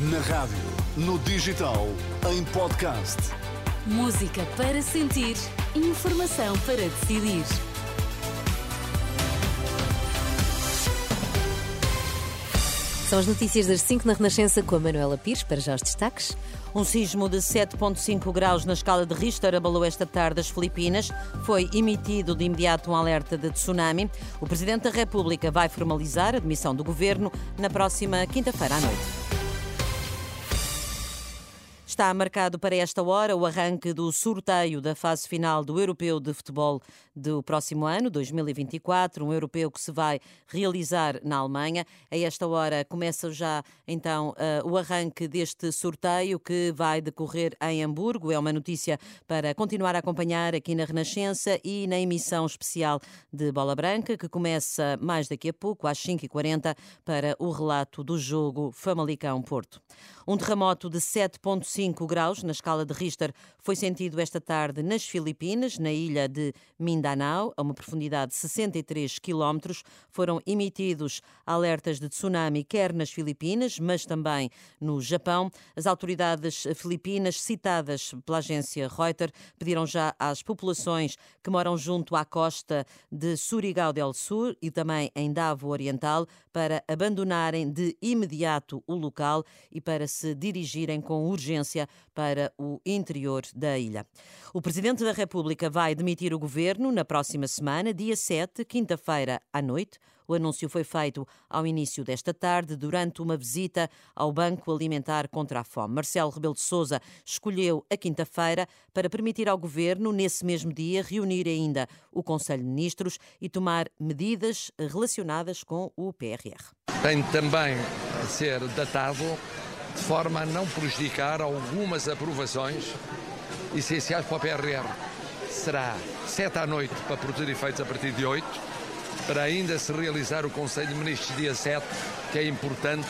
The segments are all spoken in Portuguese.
Na rádio, no digital, em podcast. Música para sentir, informação para decidir. São as notícias das 5 na Renascença com a Manuela Pires, para já os destaques. Um sismo de 7,5 graus na escala de Richter abalou esta tarde as Filipinas. Foi emitido de imediato um alerta de tsunami. O Presidente da República vai formalizar a demissão do governo na próxima quinta-feira à noite. Está marcado para esta hora o arranque do sorteio da fase final do Europeu de Futebol do próximo ano, 2024, um europeu que se vai realizar na Alemanha. A esta hora começa já então uh, o arranque deste sorteio que vai decorrer em Hamburgo. É uma notícia para continuar a acompanhar aqui na Renascença e na emissão especial de Bola Branca, que começa mais daqui a pouco, às 5h40, para o relato do jogo Famalicão-Porto. Um terremoto de 7,5 graus na escala de Richter foi sentido esta tarde nas Filipinas, na ilha de Mindanao, a uma profundidade de 63 quilómetros. Foram emitidos alertas de tsunami quer nas Filipinas, mas também no Japão. As autoridades filipinas, citadas pela agência Reuters, pediram já às populações que moram junto à costa de Surigao del Sur e também em Davao Oriental para abandonarem de imediato o local e para se dirigirem com urgência para o interior da ilha. O Presidente da República vai demitir o governo na próxima semana, dia 7, quinta-feira à noite. O anúncio foi feito ao início desta tarde, durante uma visita ao Banco Alimentar contra a Fome. Marcelo Rebelo de Sousa escolheu a quinta-feira para permitir ao governo, nesse mesmo dia, reunir ainda o Conselho de Ministros e tomar medidas relacionadas com o PRR. Tem também a ser datado de forma a não prejudicar algumas aprovações essenciais para o PRR. Será 7 à noite para produzir efeitos a partir de 8, para ainda se realizar o Conselho de Ministros dia 7, que é importante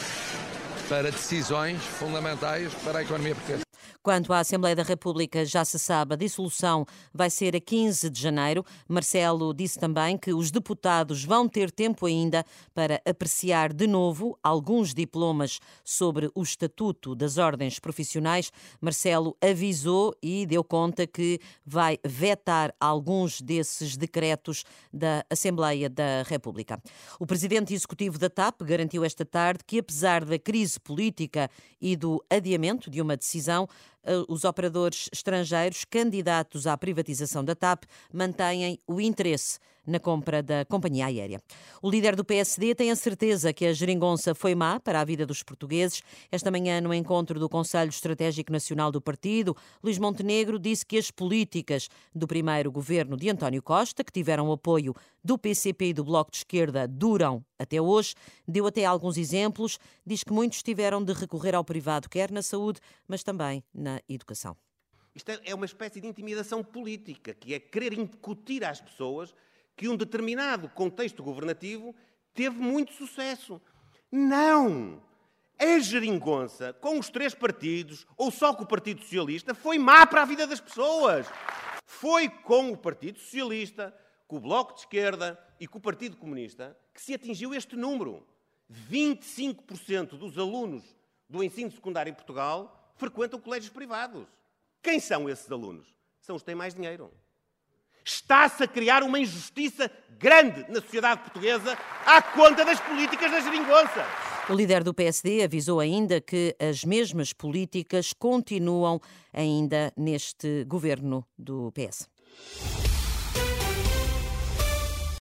para decisões fundamentais para a economia portuguesa. Quanto à Assembleia da República, já se sabe, a dissolução vai ser a 15 de janeiro. Marcelo disse também que os deputados vão ter tempo ainda para apreciar de novo alguns diplomas sobre o estatuto das ordens profissionais. Marcelo avisou e deu conta que vai vetar alguns desses decretos da Assembleia da República. O presidente executivo da TAP garantiu esta tarde que, apesar da crise política e do adiamento de uma decisão, os operadores estrangeiros candidatos à privatização da TAP mantêm o interesse na compra da companhia aérea. O líder do PSD tem a certeza que a geringonça foi má para a vida dos portugueses. Esta manhã, no encontro do Conselho Estratégico Nacional do Partido, Luís Montenegro disse que as políticas do primeiro governo de António Costa, que tiveram o apoio do PCP e do Bloco de Esquerda, duram até hoje. Deu até alguns exemplos. Diz que muitos tiveram de recorrer ao privado, quer na saúde, mas também na educação. Isto é uma espécie de intimidação política, que é querer incutir às pessoas que um determinado contexto governativo teve muito sucesso. Não! A geringonça, com os três partidos, ou só com o Partido Socialista, foi má para a vida das pessoas. Foi com o Partido Socialista, com o Bloco de Esquerda e com o Partido Comunista que se atingiu este número. 25% dos alunos do ensino secundário em Portugal frequentam colégios privados. Quem são esses alunos? São os que têm mais dinheiro. Está-se a criar uma injustiça grande na sociedade portuguesa à conta das políticas da geringonça. O líder do PSD avisou ainda que as mesmas políticas continuam ainda neste governo do PS.